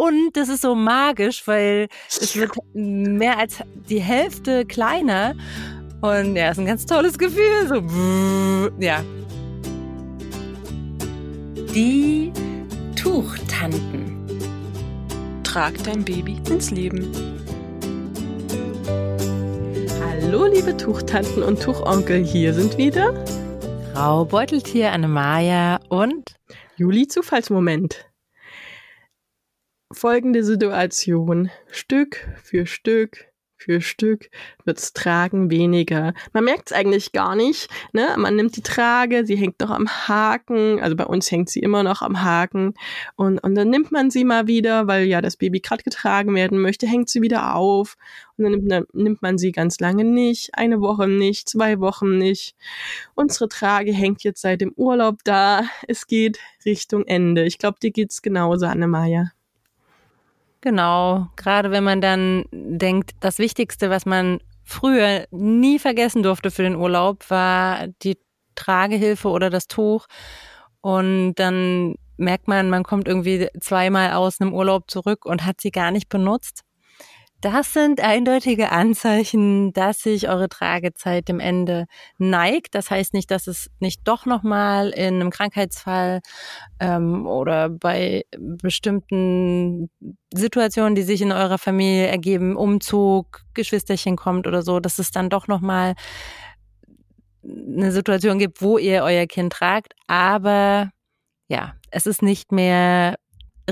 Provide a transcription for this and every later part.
Und das ist so magisch, weil es wird mehr als die Hälfte kleiner. Und ja, ist ein ganz tolles Gefühl. So, ja. Die Tuchtanten. Trag dein Baby ins Leben. Hallo, liebe Tuchtanten und Tuchonkel, hier sind wieder Frau Beuteltier, Annemaja und Juli Zufallsmoment folgende Situation. Stück für Stück für Stück wird's Tragen weniger. Man merkt's eigentlich gar nicht. Ne? Man nimmt die Trage, sie hängt noch am Haken. Also bei uns hängt sie immer noch am Haken. Und, und dann nimmt man sie mal wieder, weil ja das Baby gerade getragen werden möchte, hängt sie wieder auf. Und dann nimmt, dann nimmt man sie ganz lange nicht. Eine Woche nicht, zwei Wochen nicht. Unsere Trage hängt jetzt seit dem Urlaub da. Es geht Richtung Ende. Ich glaube, dir geht's genauso, Annemaja. Genau, gerade wenn man dann denkt, das Wichtigste, was man früher nie vergessen durfte für den Urlaub, war die Tragehilfe oder das Tuch. Und dann merkt man, man kommt irgendwie zweimal aus einem Urlaub zurück und hat sie gar nicht benutzt. Das sind eindeutige Anzeichen, dass sich eure Tragezeit dem Ende neigt. Das heißt nicht, dass es nicht doch nochmal in einem Krankheitsfall ähm, oder bei bestimmten Situationen, die sich in eurer Familie ergeben, Umzug, Geschwisterchen kommt oder so, dass es dann doch nochmal eine Situation gibt, wo ihr euer Kind tragt. Aber ja, es ist nicht mehr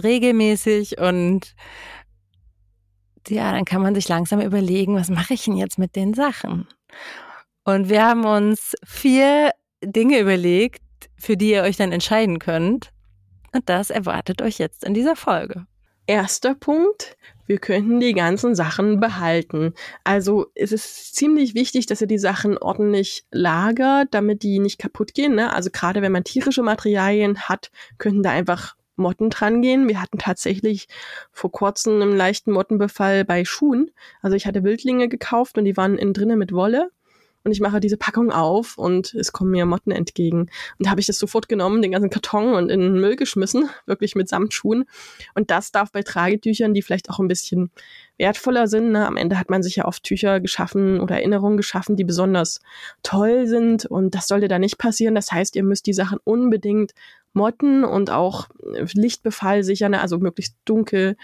regelmäßig und ja, dann kann man sich langsam überlegen, was mache ich denn jetzt mit den Sachen? Und wir haben uns vier Dinge überlegt, für die ihr euch dann entscheiden könnt. Und das erwartet euch jetzt in dieser Folge. Erster Punkt, wir könnten die ganzen Sachen behalten. Also es ist ziemlich wichtig, dass ihr die Sachen ordentlich lagert, damit die nicht kaputt gehen. Ne? Also gerade wenn man tierische Materialien hat, könnten da einfach Motten dran gehen. Wir hatten tatsächlich vor kurzem einen leichten Mottenbefall bei Schuhen. Also ich hatte Wildlinge gekauft und die waren innen drinnen mit Wolle. Und ich mache diese Packung auf und es kommen mir Motten entgegen. Und da habe ich das sofort genommen, den ganzen Karton und in den Müll geschmissen, wirklich mit Samtschuhen. Und das darf bei Tragetüchern, die vielleicht auch ein bisschen wertvoller sind. Ne? Am Ende hat man sich ja oft Tücher geschaffen oder Erinnerungen geschaffen, die besonders toll sind. Und das sollte da nicht passieren. Das heißt, ihr müsst die Sachen unbedingt Motten und auch Lichtbefall sichern, ne? also möglichst dunkel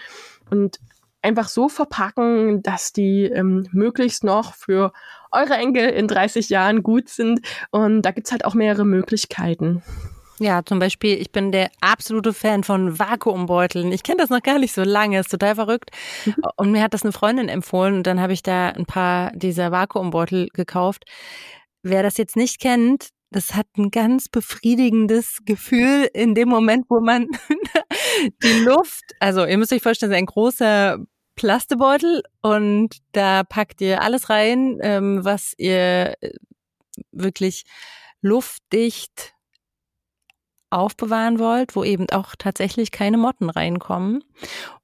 und einfach so verpacken, dass die ähm, möglichst noch für eure Enkel in 30 Jahren gut sind. Und da gibt's halt auch mehrere Möglichkeiten. Ja, zum Beispiel, ich bin der absolute Fan von Vakuumbeuteln. Ich kenne das noch gar nicht so lange, ist total verrückt. Und mir hat das eine Freundin empfohlen und dann habe ich da ein paar dieser Vakuumbeutel gekauft. Wer das jetzt nicht kennt, das hat ein ganz befriedigendes Gefühl in dem Moment, wo man die Luft, also ihr müsst euch vorstellen, ein großer Plastebeutel und da packt ihr alles rein, ähm, was ihr äh, wirklich luftdicht aufbewahren wollt, wo eben auch tatsächlich keine Motten reinkommen.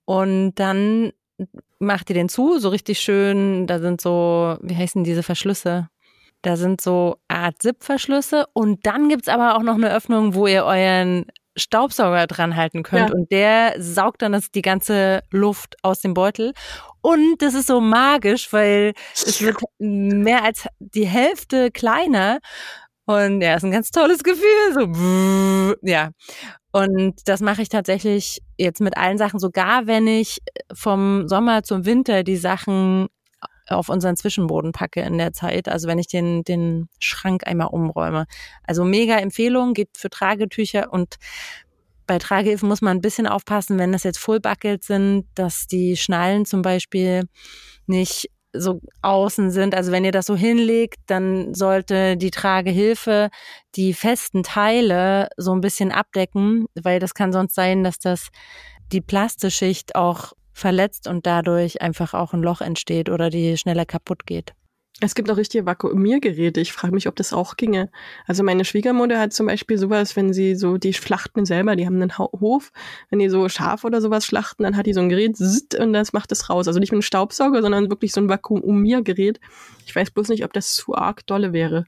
Und dann macht ihr den zu, so richtig schön, da sind so, wie heißen diese Verschlüsse? Da sind so Art Zip-Verschlüsse und dann gibt's aber auch noch eine Öffnung, wo ihr euren Staubsauger dran halten könnt ja. und der saugt dann das, die ganze Luft aus dem Beutel. Und das ist so magisch, weil es wird mehr als die Hälfte kleiner. Und ja, ist ein ganz tolles Gefühl. So, ja. Und das mache ich tatsächlich jetzt mit allen Sachen, sogar wenn ich vom Sommer zum Winter die Sachen auf unseren Zwischenboden packe in der Zeit. Also wenn ich den, den Schrank einmal umräume. Also mega Empfehlung, geht für Tragetücher und bei Tragehilfen muss man ein bisschen aufpassen, wenn das jetzt Full Bucket sind, dass die Schnallen zum Beispiel nicht so außen sind. Also wenn ihr das so hinlegt, dann sollte die Tragehilfe die festen Teile so ein bisschen abdecken, weil das kann sonst sein, dass das die Plastischicht auch verletzt und dadurch einfach auch ein Loch entsteht oder die schneller kaputt geht. Es gibt auch richtige Vakuumiergeräte. Ich frage mich, ob das auch ginge. Also meine Schwiegermutter hat zum Beispiel sowas, wenn sie so, die schlachten selber, die haben einen Hof, wenn die so Schaf oder sowas schlachten, dann hat die so ein Gerät und das macht es raus. Also nicht mit einem Staubsauger, sondern wirklich so ein Vakuumiergerät. Ich weiß bloß nicht, ob das zu arg dolle wäre.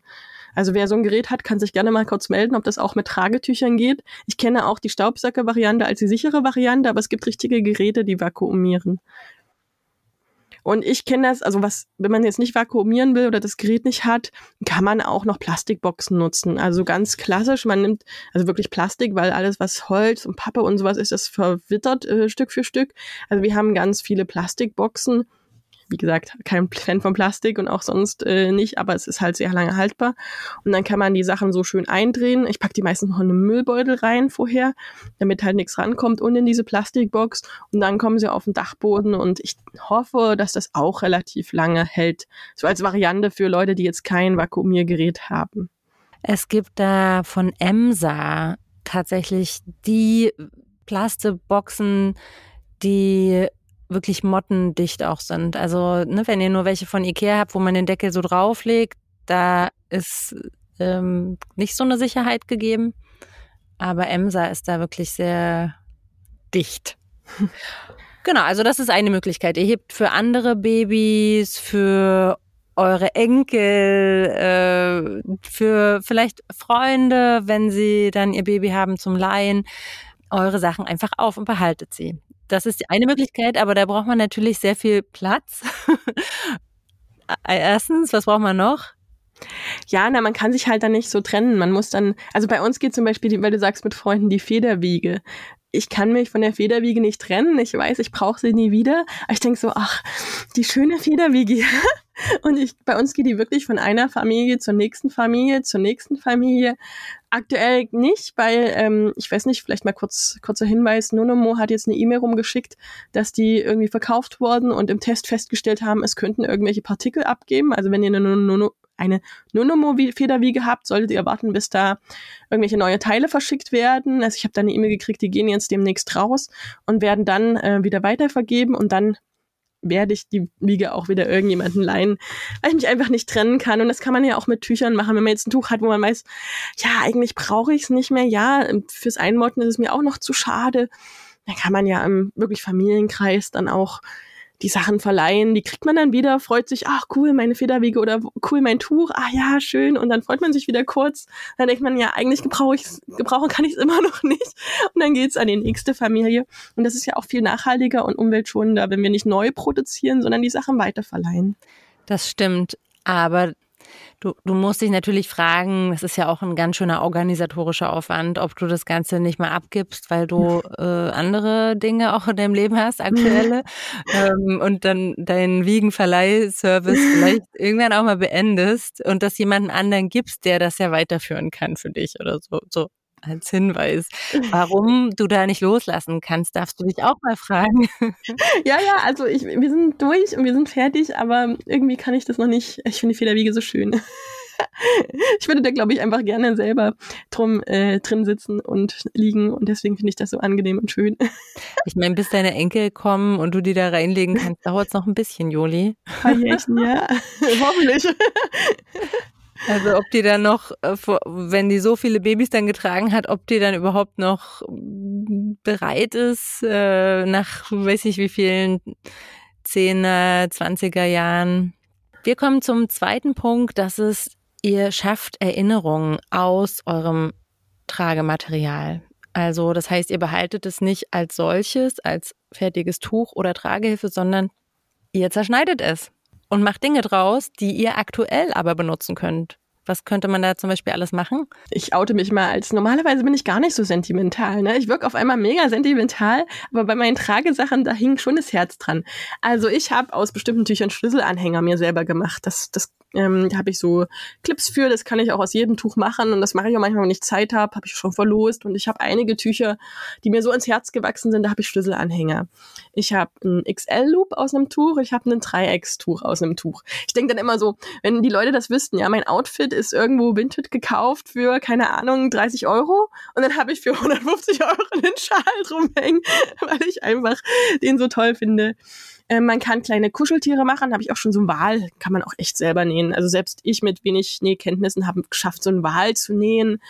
Also wer so ein Gerät hat, kann sich gerne mal kurz melden, ob das auch mit Tragetüchern geht. Ich kenne auch die Staubsacke-Variante als die sichere Variante, aber es gibt richtige Geräte, die vakuumieren. Und ich kenne das, also was, wenn man jetzt nicht vakuumieren will oder das Gerät nicht hat, kann man auch noch Plastikboxen nutzen. Also ganz klassisch, man nimmt also wirklich Plastik, weil alles, was Holz und Pappe und sowas ist, das verwittert äh, Stück für Stück. Also wir haben ganz viele Plastikboxen wie gesagt, kein Fan von Plastik und auch sonst äh, nicht, aber es ist halt sehr lange haltbar. Und dann kann man die Sachen so schön eindrehen. Ich packe die meistens noch in einen Müllbeutel rein vorher, damit halt nichts rankommt und in diese Plastikbox. Und dann kommen sie auf den Dachboden und ich hoffe, dass das auch relativ lange hält. So als Variante für Leute, die jetzt kein Vakuumiergerät haben. Es gibt da von EMSA tatsächlich die Plastikboxen, die wirklich mottendicht auch sind. Also, ne, wenn ihr nur welche von Ikea habt, wo man den Deckel so drauflegt, da ist ähm, nicht so eine Sicherheit gegeben. Aber Emsa ist da wirklich sehr dicht. genau, also das ist eine Möglichkeit. Ihr hebt für andere Babys, für eure Enkel, äh, für vielleicht Freunde, wenn sie dann ihr Baby haben zum Leihen, eure Sachen einfach auf und behaltet sie. Das ist eine Möglichkeit, aber da braucht man natürlich sehr viel Platz. Erstens, was braucht man noch? Ja, na, man kann sich halt dann nicht so trennen. Man muss dann, also bei uns geht zum Beispiel, weil du sagst mit Freunden, die Federwiege ich kann mich von der Federwiege nicht trennen. Ich weiß, ich brauche sie nie wieder. Aber ich denke so, ach, die schöne Federwiege. Und ich, bei uns geht die wirklich von einer Familie zur nächsten Familie, zur nächsten Familie. Aktuell nicht, weil, ähm, ich weiß nicht, vielleicht mal kurz, kurzer Hinweis, Nonomo hat jetzt eine E-Mail rumgeschickt, dass die irgendwie verkauft wurden und im Test festgestellt haben, es könnten irgendwelche Partikel abgeben. Also wenn ihr eine Nono, eine Nonomo-Federwiege habt, solltet ihr warten, bis da irgendwelche neue Teile verschickt werden. Also ich habe da eine E-Mail gekriegt, die gehen jetzt demnächst raus und werden dann äh, wieder weitervergeben und dann werde ich die Wiege auch wieder irgendjemanden leihen, weil ich mich einfach nicht trennen kann. Und das kann man ja auch mit Tüchern machen, wenn man jetzt ein Tuch hat, wo man weiß, ja, eigentlich brauche ich es nicht mehr. Ja, fürs Einmotten ist es mir auch noch zu schade. Dann kann man ja im wirklich Familienkreis dann auch die Sachen verleihen, die kriegt man dann wieder, freut sich, ach cool, meine Federwege oder cool, mein Tuch, ah ja, schön. Und dann freut man sich wieder kurz. Dann denkt man, ja, eigentlich gebrauche ich gebrauchen kann ich es immer noch nicht. Und dann geht's an die nächste Familie. Und das ist ja auch viel nachhaltiger und umweltschonender, wenn wir nicht neu produzieren, sondern die Sachen weiterverleihen. Das stimmt. Aber Du, du musst dich natürlich fragen, das ist ja auch ein ganz schöner organisatorischer Aufwand, ob du das Ganze nicht mal abgibst, weil du äh, andere Dinge auch in deinem Leben hast, aktuelle, ähm, und dann deinen Wiegenverleihservice vielleicht irgendwann auch mal beendest und das jemanden anderen gibst, der das ja weiterführen kann für dich oder so. so als Hinweis. Warum du da nicht loslassen kannst, darfst du dich auch mal fragen. Ja, ja, also ich, wir sind durch und wir sind fertig, aber irgendwie kann ich das noch nicht. Ich finde die Federwiege so schön. Ich würde da, glaube ich, einfach gerne selber drum äh, drin sitzen und liegen und deswegen finde ich das so angenehm und schön. Ich meine, bis deine Enkel kommen und du die da reinlegen kannst, dauert es noch ein bisschen, Joli. ja, hoffentlich. Also ob die dann noch, äh, wenn die so viele Babys dann getragen hat, ob die dann überhaupt noch bereit ist, äh, nach weiß ich wie vielen 10er, 20er Jahren. Wir kommen zum zweiten Punkt, das ist, ihr schafft Erinnerungen aus eurem Tragematerial. Also das heißt, ihr behaltet es nicht als solches, als fertiges Tuch oder Tragehilfe, sondern ihr zerschneidet es und macht Dinge draus, die ihr aktuell aber benutzen könnt. Was könnte man da zum Beispiel alles machen? Ich oute mich mal als, normalerweise bin ich gar nicht so sentimental. Ne? Ich wirke auf einmal mega sentimental, aber bei meinen Tragesachen, da hing schon das Herz dran. Also ich habe aus bestimmten Tüchern Schlüsselanhänger mir selber gemacht. Das, das ähm, da habe ich so Clips für, das kann ich auch aus jedem Tuch machen und das mache ich auch manchmal, wenn ich Zeit habe, habe ich schon verlost und ich habe einige Tücher, die mir so ins Herz gewachsen sind, da habe ich Schlüsselanhänger. Ich habe einen XL-Loop aus einem Tuch, ich habe ein Dreieckstuch aus einem Tuch. Ich denke dann immer so, wenn die Leute das wüssten, ja, mein Outfit ist irgendwo Vinted gekauft für, keine Ahnung, 30 Euro und dann habe ich für 150 Euro einen Schal drumhängen, weil ich einfach den so toll finde. Äh, man kann kleine Kuscheltiere machen, habe ich auch schon so ein Wal, kann man auch echt selber nähen. Also selbst ich mit wenig Nähkenntnissen habe geschafft, so ein Wal zu nähen.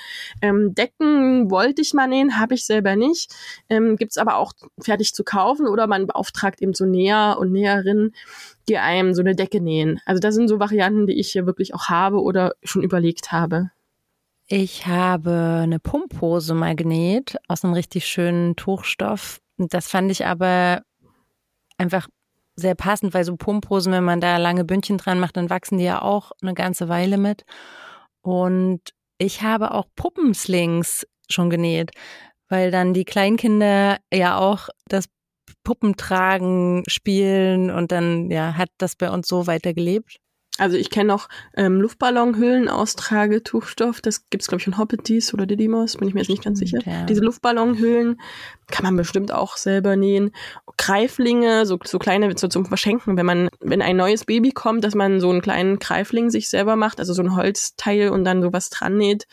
Ähm, Decken wollte ich mal nähen, habe ich selber nicht. Ähm, Gibt es aber auch fertig zu kaufen oder man beauftragt eben so Näher und Näherinnen, die einem so eine Decke nähen. Also das sind so Varianten, die ich hier wirklich auch habe oder schon überlegt habe. Ich habe eine Pumphose mal genäht aus einem richtig schönen Tuchstoff. Das fand ich aber einfach sehr passend, weil so Pumphosen, wenn man da lange Bündchen dran macht, dann wachsen die ja auch eine ganze Weile mit. Und ich habe auch Puppenslings schon genäht, weil dann die Kleinkinder ja auch das Puppentragen spielen und dann ja hat das bei uns so weitergelebt. Also ich kenne noch ähm, Luftballonhüllen aus Tragetuchstoff. Das gibt's glaube ich von Hoppeties oder Didymos, bin ich mir jetzt nicht ganz sicher. Ja. Diese Luftballonhüllen kann man bestimmt auch selber nähen. Greiflinge, so, so kleine so zum Verschenken, wenn man, wenn ein neues Baby kommt, dass man so einen kleinen Greifling sich selber macht, also so ein Holzteil und dann sowas dran näht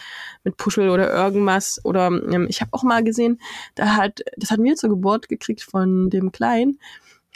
mit Puschel oder irgendwas. Oder ähm, ich habe auch mal gesehen, da hat, das hatten wir zur Geburt gekriegt von dem Kleinen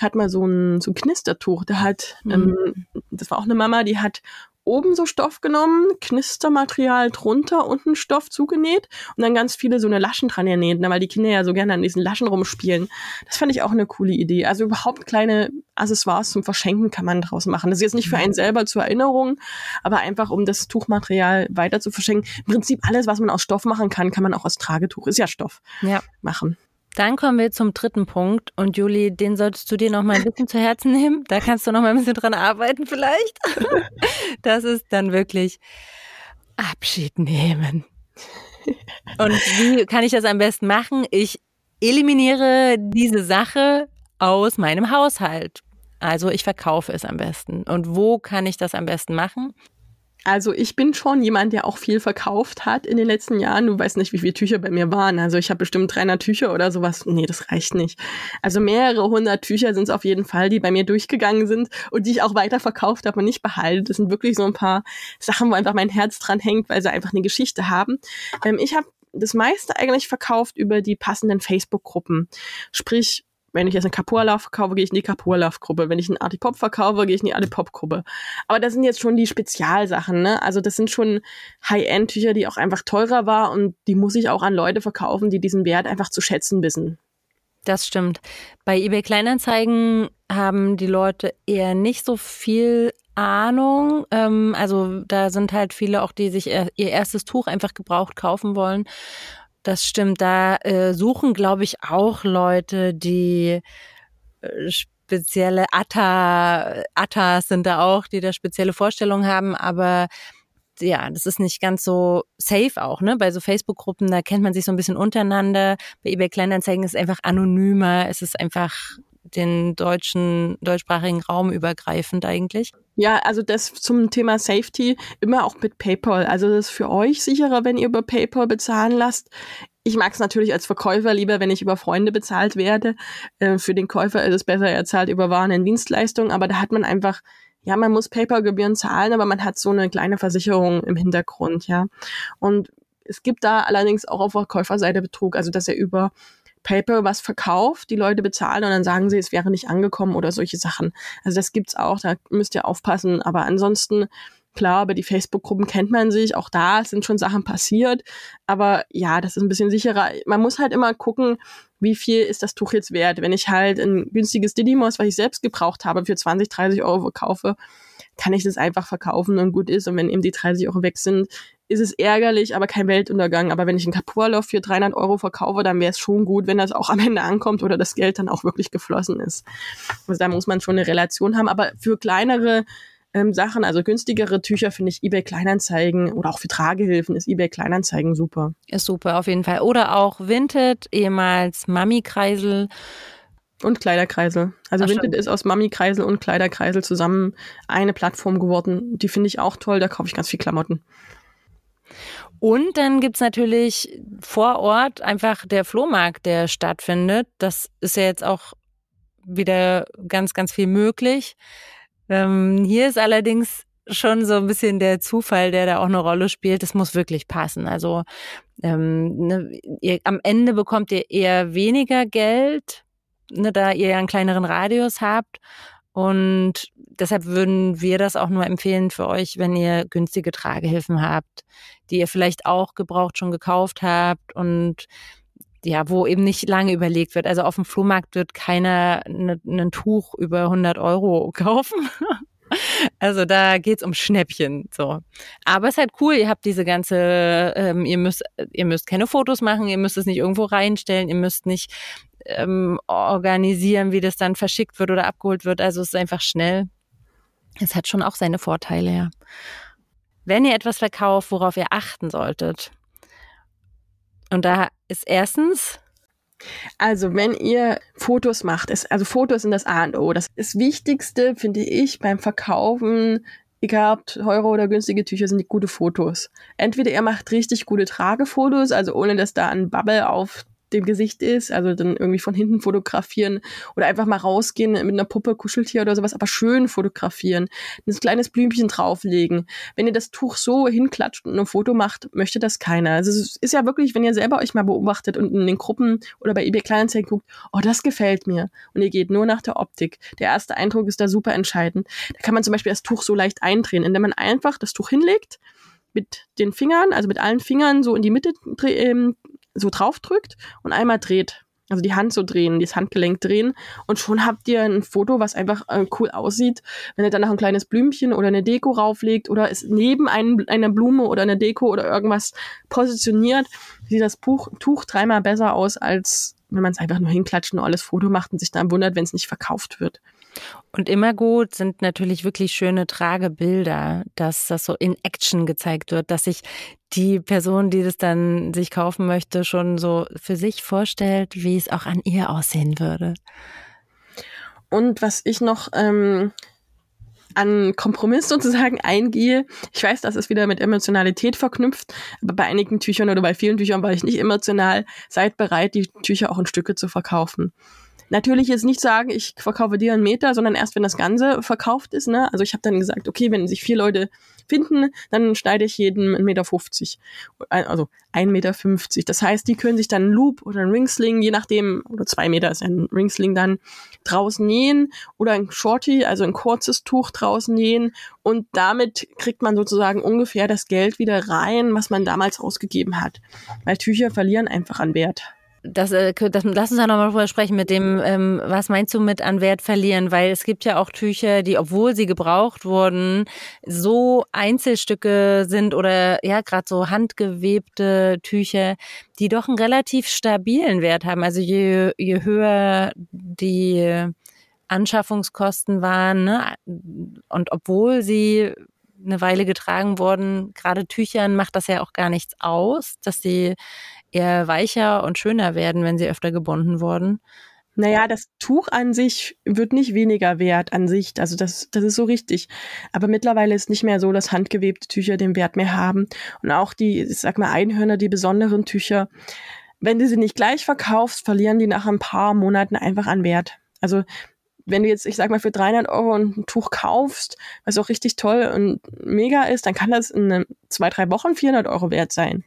hat mal so ein, so ein Knistertuch. Der hat, mhm. ähm, das war auch eine Mama, die hat oben so Stoff genommen, Knistermaterial drunter, unten Stoff zugenäht und dann ganz viele so eine Laschen dran ernäht, ne, weil die Kinder ja so gerne an diesen Laschen rumspielen. Das fand ich auch eine coole Idee. Also überhaupt kleine Accessoires zum Verschenken kann man draus machen. Das ist jetzt nicht für einen selber zur Erinnerung, aber einfach um das Tuchmaterial weiter zu verschenken. Im Prinzip alles, was man aus Stoff machen kann, kann man auch aus Tragetuch, ist ja Stoff, ja. machen. Dann kommen wir zum dritten Punkt und Juli, den solltest du dir noch mal ein bisschen zu Herzen nehmen. Da kannst du noch mal ein bisschen dran arbeiten vielleicht. Das ist dann wirklich Abschied nehmen. Und wie kann ich das am besten machen? Ich eliminiere diese Sache aus meinem Haushalt. Also ich verkaufe es am besten. Und wo kann ich das am besten machen? Also ich bin schon jemand, der auch viel verkauft hat in den letzten Jahren. Du weißt nicht, wie viele Tücher bei mir waren. Also ich habe bestimmt 300 Tücher oder sowas. Nee, das reicht nicht. Also mehrere hundert Tücher sind es auf jeden Fall, die bei mir durchgegangen sind und die ich auch weiter verkauft habe und nicht behalten. Das sind wirklich so ein paar Sachen, wo einfach mein Herz dran hängt, weil sie einfach eine Geschichte haben. Ähm, ich habe das meiste eigentlich verkauft über die passenden Facebook-Gruppen. Sprich, wenn ich jetzt eine Kapurlauf verkaufe, gehe ich in die Kapurlauf-Gruppe. Wenn ich einen Artipop verkaufe, gehe ich in die Artipop-Gruppe. Aber das sind jetzt schon die Spezialsachen, ne? Also das sind schon High-End-Tücher, die auch einfach teurer war und die muss ich auch an Leute verkaufen, die diesen Wert einfach zu schätzen wissen. Das stimmt. Bei eBay Kleinanzeigen haben die Leute eher nicht so viel Ahnung. Ähm, also da sind halt viele auch, die sich ihr erstes Tuch einfach gebraucht kaufen wollen das stimmt. Da äh, suchen, glaube ich, auch Leute, die äh, spezielle Atta, Attas sind da auch, die da spezielle Vorstellungen haben, aber ja, das ist nicht ganz so safe auch, ne? Bei so Facebook-Gruppen, da kennt man sich so ein bisschen untereinander. Bei eBay Kleinanzeigen ist es einfach anonymer, es ist einfach den deutschen, deutschsprachigen Raum übergreifend eigentlich. Ja, also das zum Thema Safety immer auch mit PayPal. Also das ist für euch sicherer, wenn ihr über PayPal bezahlen lasst. Ich mag es natürlich als Verkäufer lieber, wenn ich über Freunde bezahlt werde. Äh, für den Käufer ist es besser, er zahlt über Waren und Dienstleistungen, aber da hat man einfach, ja, man muss PayPal-Gebühren zahlen, aber man hat so eine kleine Versicherung im Hintergrund, ja. Und es gibt da allerdings auch auf der Käuferseite Betrug, also dass er über PayPal was verkauft, die Leute bezahlen und dann sagen sie, es wäre nicht angekommen oder solche Sachen. Also das gibt's auch, da müsst ihr aufpassen. Aber ansonsten, klar, über die Facebook-Gruppen kennt man sich, auch da sind schon Sachen passiert. Aber ja, das ist ein bisschen sicherer. Man muss halt immer gucken, wie viel ist das Tuch jetzt wert. Wenn ich halt ein günstiges Didymos, was ich selbst gebraucht habe, für 20, 30 Euro verkaufe, kann ich das einfach verkaufen und gut ist. Und wenn eben die 30 Euro weg sind, ist es ärgerlich, aber kein Weltuntergang. Aber wenn ich einen Kapurlauf für 300 Euro verkaufe, dann wäre es schon gut, wenn das auch am Ende ankommt oder das Geld dann auch wirklich geflossen ist. Also da muss man schon eine Relation haben. Aber für kleinere ähm, Sachen, also günstigere Tücher, finde ich eBay Kleinanzeigen oder auch für Tragehilfen ist eBay Kleinanzeigen super. Ist super, auf jeden Fall. Oder auch Vinted, ehemals Mami-Kreisel. Und Kleiderkreisel. Also Ach, Vinted ist aus Mami-Kreisel und Kleiderkreisel zusammen eine Plattform geworden. Die finde ich auch toll, da kaufe ich ganz viel Klamotten. Und dann gibt's natürlich vor Ort einfach der Flohmarkt, der stattfindet. Das ist ja jetzt auch wieder ganz, ganz viel möglich. Ähm, hier ist allerdings schon so ein bisschen der Zufall, der da auch eine Rolle spielt. Das muss wirklich passen. Also ähm, ne, ihr, am Ende bekommt ihr eher weniger Geld ne, da ihr ja einen kleineren Radius habt. Und deshalb würden wir das auch nur empfehlen für euch, wenn ihr günstige Tragehilfen habt, die ihr vielleicht auch gebraucht schon gekauft habt und ja, wo eben nicht lange überlegt wird. Also auf dem Flohmarkt wird keiner ein ne, Tuch über 100 Euro kaufen. Also da geht's um Schnäppchen. So. Aber es ist halt cool, ihr habt diese ganze, ähm, ihr müsst, ihr müsst keine Fotos machen, ihr müsst es nicht irgendwo reinstellen, ihr müsst nicht ähm, organisieren, wie das dann verschickt wird oder abgeholt wird. Also es ist einfach schnell. Es hat schon auch seine Vorteile, ja. Wenn ihr etwas verkauft, worauf ihr achten solltet. Und da ist erstens also, wenn ihr Fotos macht, ist, also Fotos sind das A und O. Das, das Wichtigste, finde ich, beim Verkaufen, egal ob teure oder günstige Tücher, sind die gute Fotos. Entweder ihr macht richtig gute Tragefotos, also ohne dass da ein Bubble auf dem Gesicht ist, also dann irgendwie von hinten fotografieren oder einfach mal rausgehen mit einer Puppe, Kuscheltier oder sowas, aber schön fotografieren, ein kleines Blümchen drauflegen. Wenn ihr das Tuch so hinklatscht und ein Foto macht, möchte das keiner. Also es ist ja wirklich, wenn ihr selber euch mal beobachtet und in den Gruppen oder bei eBay Kleinanzeigen guckt, oh, das gefällt mir und ihr geht nur nach der Optik. Der erste Eindruck ist da super entscheidend. Da kann man zum Beispiel das Tuch so leicht eindrehen, indem man einfach das Tuch hinlegt, mit den Fingern, also mit allen Fingern so in die Mitte ähm, so draufdrückt und einmal dreht. Also die Hand so drehen, das Handgelenk drehen und schon habt ihr ein Foto, was einfach äh, cool aussieht. Wenn ihr dann noch ein kleines Blümchen oder eine Deko rauflegt oder es neben ein, einer Blume oder einer Deko oder irgendwas positioniert, sieht das Buch, Tuch dreimal besser aus, als wenn man es einfach nur hinklatscht und alles Foto macht und sich dann wundert, wenn es nicht verkauft wird. Und immer gut sind natürlich wirklich schöne Tragebilder, dass das so in Action gezeigt wird, dass sich die Person, die das dann sich kaufen möchte, schon so für sich vorstellt, wie es auch an ihr aussehen würde. Und was ich noch ähm, an Kompromiss sozusagen eingehe. Ich weiß, das ist wieder mit Emotionalität verknüpft, aber bei einigen Tüchern oder bei vielen Tüchern war ich nicht emotional. Seid bereit, die Tücher auch in Stücke zu verkaufen. Natürlich jetzt nicht sagen, ich verkaufe dir einen Meter, sondern erst, wenn das Ganze verkauft ist. Ne? Also ich habe dann gesagt, okay, wenn sich vier Leute finden, dann schneide ich jedem 1,50 Meter. Also 1,50 Meter. Das heißt, die können sich dann einen Loop oder einen Ringsling, je nachdem, oder zwei Meter ist ein Ringsling dann, draußen nähen oder ein Shorty, also ein kurzes Tuch draußen nähen. Und damit kriegt man sozusagen ungefähr das Geld wieder rein, was man damals ausgegeben hat. Weil Tücher verlieren einfach an Wert das, äh, das, lass uns da nochmal drüber sprechen mit dem, ähm, was meinst du mit an Wert verlieren? Weil es gibt ja auch Tücher, die, obwohl sie gebraucht wurden, so Einzelstücke sind oder ja, gerade so handgewebte Tücher, die doch einen relativ stabilen Wert haben. Also je, je höher die Anschaffungskosten waren, ne, und obwohl sie eine Weile getragen wurden, gerade Tüchern macht das ja auch gar nichts aus, dass sie eher weicher und schöner werden, wenn sie öfter gebunden wurden. Naja, das Tuch an sich wird nicht weniger wert an sich. Also das, das ist so richtig. Aber mittlerweile ist nicht mehr so, dass handgewebte Tücher den Wert mehr haben. Und auch die, ich sag mal, Einhörner, die besonderen Tücher, wenn du sie nicht gleich verkaufst, verlieren die nach ein paar Monaten einfach an Wert. Also wenn du jetzt, ich sag mal, für 300 Euro ein Tuch kaufst, was auch richtig toll und mega ist, dann kann das in zwei, drei Wochen 400 Euro wert sein.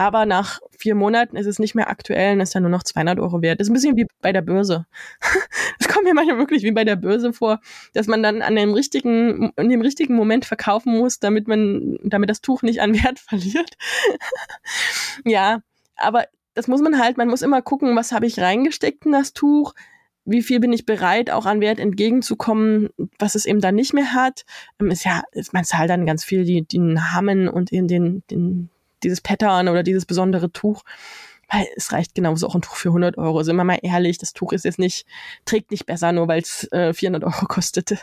Aber nach vier Monaten ist es nicht mehr aktuell und ist dann nur noch 200 Euro wert. Das ist ein bisschen wie bei der Börse. Es kommt mir manchmal wirklich wie bei der Börse vor, dass man dann an dem richtigen, in dem richtigen Moment verkaufen muss, damit man, damit das Tuch nicht an Wert verliert. ja, aber das muss man halt, man muss immer gucken, was habe ich reingesteckt in das Tuch, wie viel bin ich bereit, auch an Wert entgegenzukommen, was es eben dann nicht mehr hat. Ähm, ist ja, man zahlt dann ganz viel die, die Namen und in den, den dieses Pattern oder dieses besondere Tuch. Weil es reicht genauso auch ein Tuch für 100 Euro. Sind wir mal ehrlich, das Tuch ist jetzt nicht, trägt nicht besser, nur weil es äh, 400 Euro kostete.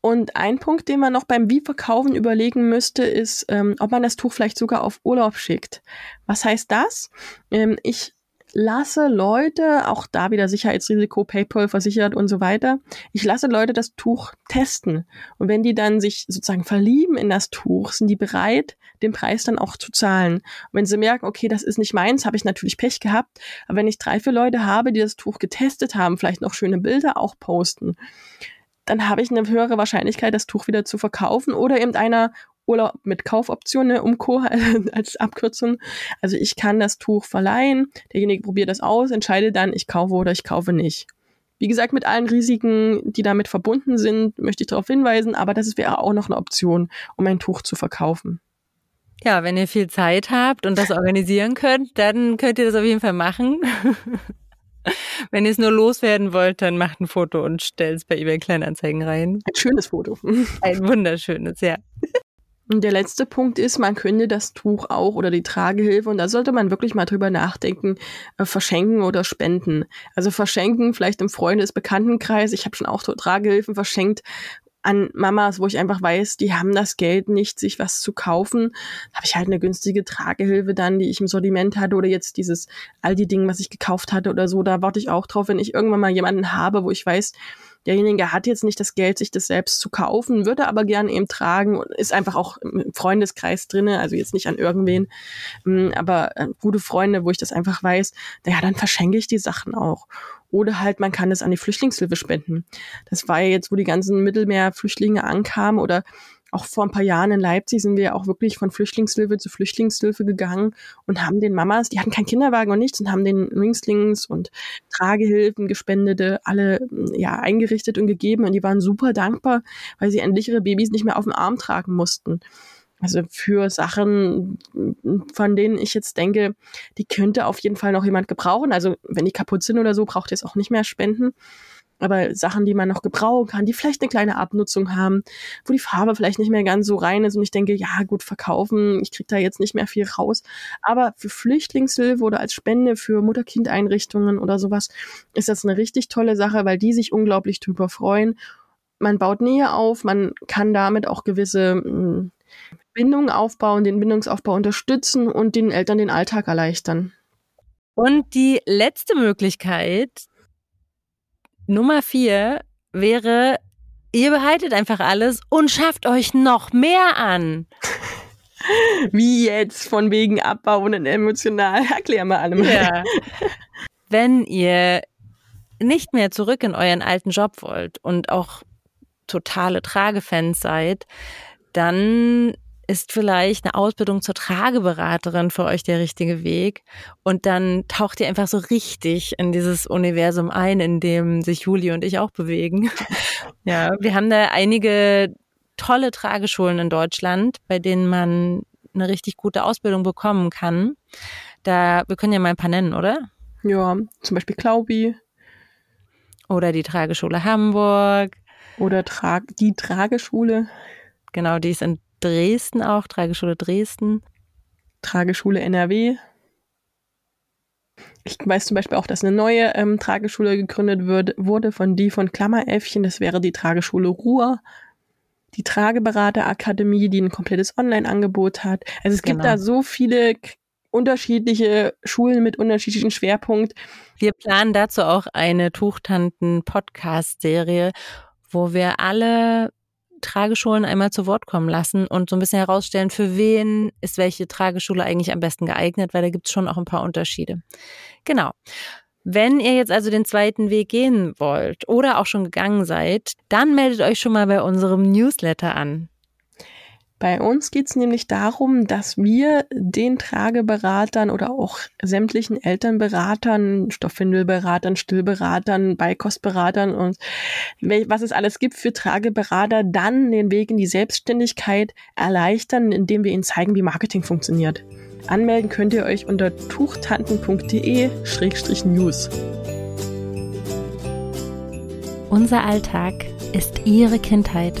Und ein Punkt, den man noch beim Wie-Verkaufen überlegen müsste, ist, ähm, ob man das Tuch vielleicht sogar auf Urlaub schickt. Was heißt das? Ähm, ich lasse Leute, auch da wieder Sicherheitsrisiko, PayPal versichert und so weiter, ich lasse Leute das Tuch testen. Und wenn die dann sich sozusagen verlieben in das Tuch, sind die bereit, den Preis dann auch zu zahlen. Und wenn sie merken, okay, das ist nicht meins, habe ich natürlich Pech gehabt. Aber wenn ich drei, vier Leute habe, die das Tuch getestet haben, vielleicht noch schöne Bilder auch posten, dann habe ich eine höhere Wahrscheinlichkeit, das Tuch wieder zu verkaufen oder eben einer Urlaub mit Kaufoption, ne, Umco als Abkürzung. Also ich kann das Tuch verleihen, derjenige probiert das aus, entscheidet dann, ich kaufe oder ich kaufe nicht. Wie gesagt, mit allen Risiken, die damit verbunden sind, möchte ich darauf hinweisen, aber das wäre auch noch eine Option, um ein Tuch zu verkaufen. Ja, wenn ihr viel Zeit habt und das organisieren könnt, dann könnt ihr das auf jeden Fall machen. wenn ihr es nur loswerden wollt, dann macht ein Foto und stellt es bei eBay Kleinanzeigen rein. Ein schönes Foto. Ein wunderschönes, ja. Und der letzte Punkt ist, man könnte das Tuch auch oder die Tragehilfe, und da sollte man wirklich mal drüber nachdenken, äh, verschenken oder spenden. Also verschenken, vielleicht im Freundes-Bekanntenkreis. Ich habe schon auch Tragehilfen verschenkt an Mamas, wo ich einfach weiß, die haben das Geld nicht, sich was zu kaufen, habe ich halt eine günstige Tragehilfe dann, die ich im Sortiment hatte oder jetzt dieses Aldi-Ding, was ich gekauft hatte oder so, da warte ich auch drauf, wenn ich irgendwann mal jemanden habe, wo ich weiß, derjenige hat jetzt nicht das Geld, sich das selbst zu kaufen, würde aber gern eben tragen und ist einfach auch im Freundeskreis drinne, also jetzt nicht an irgendwen, mm, aber äh, gute Freunde, wo ich das einfach weiß, ja, dann verschenke ich die Sachen auch. Oder halt, man kann es an die Flüchtlingshilfe spenden. Das war ja jetzt, wo die ganzen Mittelmeerflüchtlinge ankamen oder auch vor ein paar Jahren in Leipzig sind wir auch wirklich von Flüchtlingshilfe zu Flüchtlingshilfe gegangen und haben den Mamas, die hatten keinen Kinderwagen und nichts und haben den Wingslings und Tragehilfen, Gespendete alle ja eingerichtet und gegeben und die waren super dankbar, weil sie endlich ihre Babys nicht mehr auf dem Arm tragen mussten. Also für Sachen, von denen ich jetzt denke, die könnte auf jeden Fall noch jemand gebrauchen. Also wenn die kaputt sind oder so, braucht ihr es auch nicht mehr spenden. Aber Sachen, die man noch gebrauchen kann, die vielleicht eine kleine Abnutzung haben, wo die Farbe vielleicht nicht mehr ganz so rein ist und ich denke, ja gut, verkaufen, ich krieg da jetzt nicht mehr viel raus. Aber für Flüchtlingshilfe oder als Spende für Mutter-Kind-Einrichtungen oder sowas ist das eine richtig tolle Sache, weil die sich unglaublich drüber freuen. Man baut Nähe auf, man kann damit auch gewisse hm, Bindungen aufbauen, den Bindungsaufbau unterstützen und den Eltern den Alltag erleichtern. Und die letzte Möglichkeit, Nummer vier, wäre, ihr behaltet einfach alles und schafft euch noch mehr an. Wie jetzt, von wegen abbauen und emotional. Erklär mal alle mal. Ja. Wenn ihr nicht mehr zurück in euren alten Job wollt und auch totale Tragefans seid, dann ist vielleicht eine Ausbildung zur Trageberaterin für euch der richtige Weg. Und dann taucht ihr einfach so richtig in dieses Universum ein, in dem sich Juli und ich auch bewegen. ja, wir haben da einige tolle Trageschulen in Deutschland, bei denen man eine richtig gute Ausbildung bekommen kann. Da, wir können ja mal ein paar nennen, oder? Ja, zum Beispiel Klaubi. Oder die Trageschule Hamburg. Oder Tra die Trageschule. Genau, die ist in Dresden auch, Trageschule Dresden. Trageschule NRW. Ich weiß zum Beispiel auch, dass eine neue ähm, Trageschule gegründet wird, wurde von die von Klammeräffchen. Das wäre die Trageschule Ruhr. Die Trageberaterakademie, die ein komplettes Online-Angebot hat. Also es genau. gibt da so viele unterschiedliche Schulen mit unterschiedlichen Schwerpunkt. Wir planen dazu auch eine Tuchtanten-Podcast-Serie, wo wir alle Trageschulen einmal zu Wort kommen lassen und so ein bisschen herausstellen, für wen ist welche Trageschule eigentlich am besten geeignet, weil da gibt es schon auch ein paar Unterschiede. Genau. Wenn ihr jetzt also den zweiten Weg gehen wollt oder auch schon gegangen seid, dann meldet euch schon mal bei unserem Newsletter an. Bei uns geht es nämlich darum, dass wir den Trageberatern oder auch sämtlichen Elternberatern, Stoffwindelberatern, Stillberatern, Beikostberatern und was es alles gibt für Trageberater, dann den Weg in die Selbstständigkeit erleichtern, indem wir ihnen zeigen, wie Marketing funktioniert. Anmelden könnt ihr euch unter tuchtanten.de-news. Unser Alltag ist Ihre Kindheit.